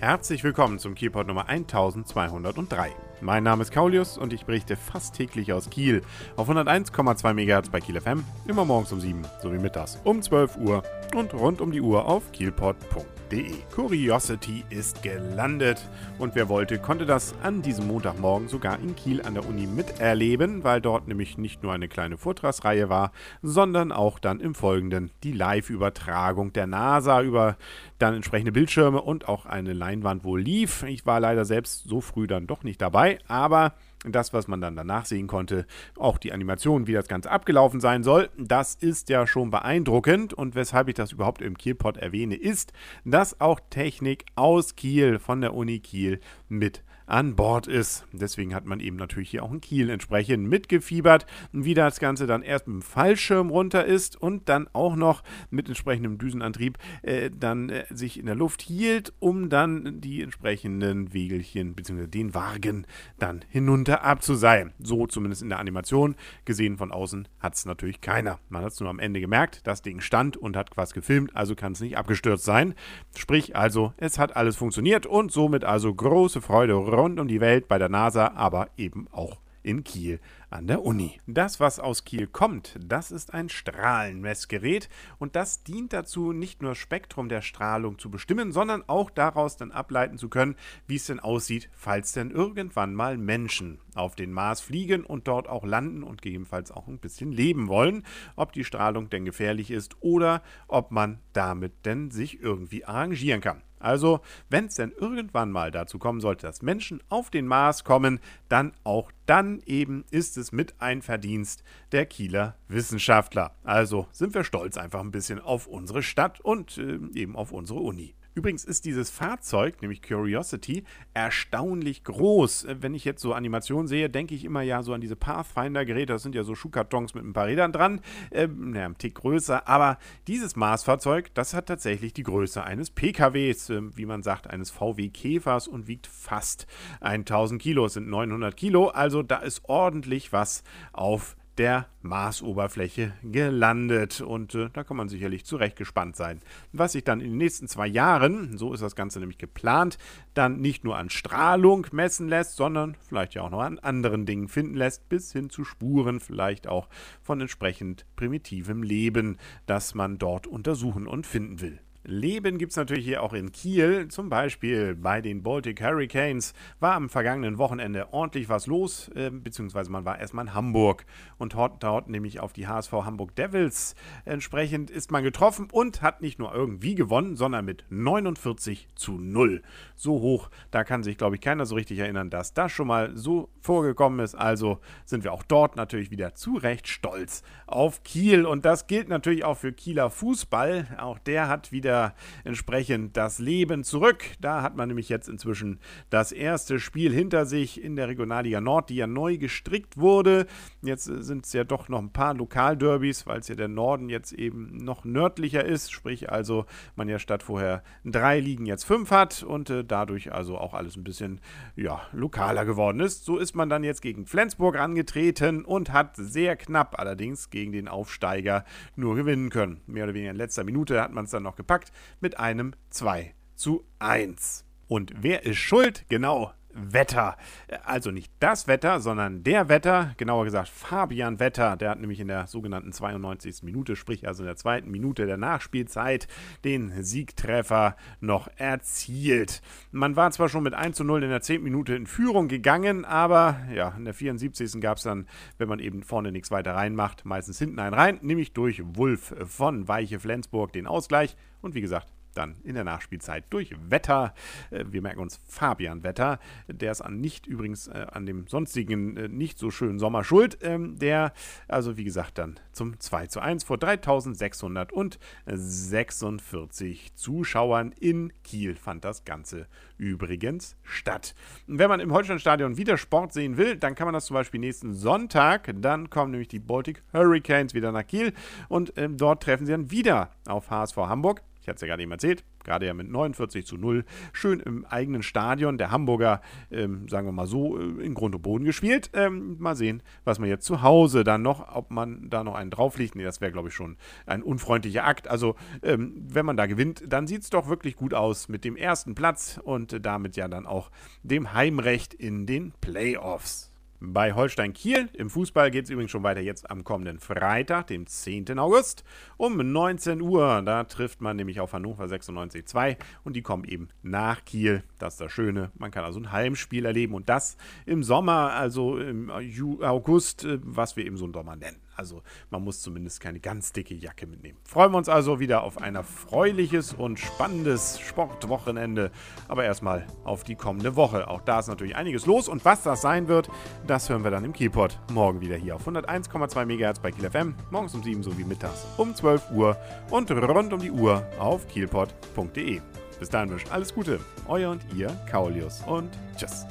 Herzlich willkommen zum Kielpot Nummer 1203. Mein Name ist Kaulius und ich berichte fast täglich aus Kiel auf 101,2 MHz bei Kiel FM, immer morgens um 7 sowie mittags um 12 Uhr und rund um die Uhr auf kielpot.de. Curiosity ist gelandet und wer wollte, konnte das an diesem Montagmorgen sogar in Kiel an der Uni miterleben, weil dort nämlich nicht nur eine kleine Vortragsreihe war, sondern auch dann im Folgenden die Live-Übertragung der NASA über dann entsprechende Bildschirme und auch eine Leinwand wohl lief. Ich war leider selbst so früh dann doch nicht dabei, aber das, was man dann danach sehen konnte, auch die Animation, wie das Ganze abgelaufen sein soll, das ist ja schon beeindruckend. Und weshalb ich das überhaupt im Kielpot erwähne, ist, dass auch Technik aus Kiel von der Uni Kiel mit an Bord ist. Deswegen hat man eben natürlich hier auch in Kiel entsprechend mitgefiebert, wie das Ganze dann erst mit dem Fallschirm runter ist und dann auch noch mit entsprechendem Düsenantrieb äh, dann äh, sich in der Luft hielt, um dann die entsprechenden Wegelchen bzw. den Wagen dann hinunter abzuseilen. So zumindest in der Animation. Gesehen von außen hat es natürlich keiner. Man hat es nur am Ende gemerkt, das Ding stand und hat was gefilmt, also kann es nicht abgestürzt sein. Sprich also, es hat alles funktioniert und somit also große Freude rund um die Welt bei der NASA, aber eben auch in Kiel an der Uni. Das, was aus Kiel kommt, das ist ein Strahlenmessgerät und das dient dazu, nicht nur Spektrum der Strahlung zu bestimmen, sondern auch daraus dann ableiten zu können, wie es denn aussieht, falls denn irgendwann mal Menschen auf den Mars fliegen und dort auch landen und gegebenenfalls auch ein bisschen leben wollen, ob die Strahlung denn gefährlich ist oder ob man damit denn sich irgendwie arrangieren kann. Also, wenn es denn irgendwann mal dazu kommen sollte, dass Menschen auf den Mars kommen, dann auch dann eben ist es mit ein Verdienst der Kieler Wissenschaftler. Also sind wir stolz einfach ein bisschen auf unsere Stadt und äh, eben auf unsere Uni. Übrigens ist dieses Fahrzeug, nämlich Curiosity, erstaunlich groß. Wenn ich jetzt so Animationen sehe, denke ich immer ja so an diese Pathfinder-Geräte. Das sind ja so Schuhkartons mit ein paar Rädern dran. Ähm, naja, ein Tick größer. Aber dieses Maßfahrzeug, das hat tatsächlich die Größe eines PKWs, äh, wie man sagt, eines VW-Käfers und wiegt fast 1000 Kilo. Es sind 900 Kilo. Also da ist ordentlich was auf der Marsoberfläche gelandet. Und äh, da kann man sicherlich zu Recht gespannt sein, was sich dann in den nächsten zwei Jahren, so ist das Ganze nämlich geplant, dann nicht nur an Strahlung messen lässt, sondern vielleicht ja auch noch an anderen Dingen finden lässt, bis hin zu Spuren, vielleicht auch von entsprechend primitivem Leben, das man dort untersuchen und finden will. Leben gibt es natürlich hier auch in Kiel, zum Beispiel bei den Baltic Hurricanes. War am vergangenen Wochenende ordentlich was los, äh, beziehungsweise man war erstmal in Hamburg und dort, dort nämlich auf die HSV Hamburg Devils. Entsprechend ist man getroffen und hat nicht nur irgendwie gewonnen, sondern mit 49 zu 0. So hoch, da kann sich, glaube ich, keiner so richtig erinnern, dass das schon mal so vorgekommen ist. Also sind wir auch dort natürlich wieder zu Recht stolz auf Kiel. Und das gilt natürlich auch für Kieler Fußball. Auch der hat wieder wieder entsprechend das Leben zurück. Da hat man nämlich jetzt inzwischen das erste Spiel hinter sich in der Regionalliga Nord, die ja neu gestrickt wurde. Jetzt sind es ja doch noch ein paar Lokalderbys, weil es ja der Norden jetzt eben noch nördlicher ist. Sprich also, man ja statt vorher drei Ligen jetzt fünf hat und äh, dadurch also auch alles ein bisschen ja, lokaler geworden ist. So ist man dann jetzt gegen Flensburg angetreten und hat sehr knapp allerdings gegen den Aufsteiger nur gewinnen können. Mehr oder weniger in letzter Minute hat man es dann noch gepackt gepackt mit einem 2 zu 1. Und wer ist schuld? Genau, Wetter. Also nicht das Wetter, sondern der Wetter, genauer gesagt Fabian Wetter, der hat nämlich in der sogenannten 92. Minute, sprich also in der zweiten Minute der Nachspielzeit, den Siegtreffer noch erzielt. Man war zwar schon mit 1 zu 0 in der 10. Minute in Führung gegangen, aber ja, in der 74. gab es dann, wenn man eben vorne nichts weiter reinmacht, meistens hinten einen rein, nämlich durch Wulf von Weiche Flensburg den Ausgleich. Und wie gesagt, dann in der Nachspielzeit durch Wetter. Äh, wir merken uns Fabian Wetter, der ist an nicht übrigens äh, an dem sonstigen äh, nicht so schönen Sommer schuld, ähm, der also wie gesagt dann zum 2 zu 1 vor 3646 Zuschauern in Kiel fand das Ganze übrigens statt. Wenn man im Holsteinstadion wieder Sport sehen will, dann kann man das zum Beispiel nächsten Sonntag, dann kommen nämlich die Baltic Hurricanes wieder nach Kiel und ähm, dort treffen sie dann wieder auf HSV Hamburg ich hatte es ja gerade eben erzählt, gerade ja mit 49 zu 0, schön im eigenen Stadion. Der Hamburger, ähm, sagen wir mal so, äh, in Grund und Boden gespielt. Ähm, mal sehen, was man jetzt zu Hause dann noch, ob man da noch einen drauflegt. Nee, das wäre, glaube ich, schon ein unfreundlicher Akt. Also, ähm, wenn man da gewinnt, dann sieht es doch wirklich gut aus mit dem ersten Platz und damit ja dann auch dem Heimrecht in den Playoffs. Bei Holstein Kiel im Fußball geht es übrigens schon weiter jetzt am kommenden Freitag, dem 10. August um 19 Uhr. Da trifft man nämlich auf Hannover 96-2 und die kommen eben nach Kiel. Das ist das Schöne. Man kann also ein Heimspiel erleben und das im Sommer, also im August, äh, was wir eben so einen Sommer nennen. Also man muss zumindest keine ganz dicke Jacke mitnehmen. Freuen wir uns also wieder auf ein erfreuliches und spannendes Sportwochenende. Aber erstmal auf die kommende Woche. Auch da ist natürlich einiges los und was das sein wird, das hören wir dann im Kielpot morgen wieder hier auf 101,2 MHz bei Kiel FM, morgens um 7 sowie mittags um 12 Uhr und rund um die Uhr auf kielpot.de. Bis dahin wünscht alles Gute, euer und ihr Kaulius und tschüss.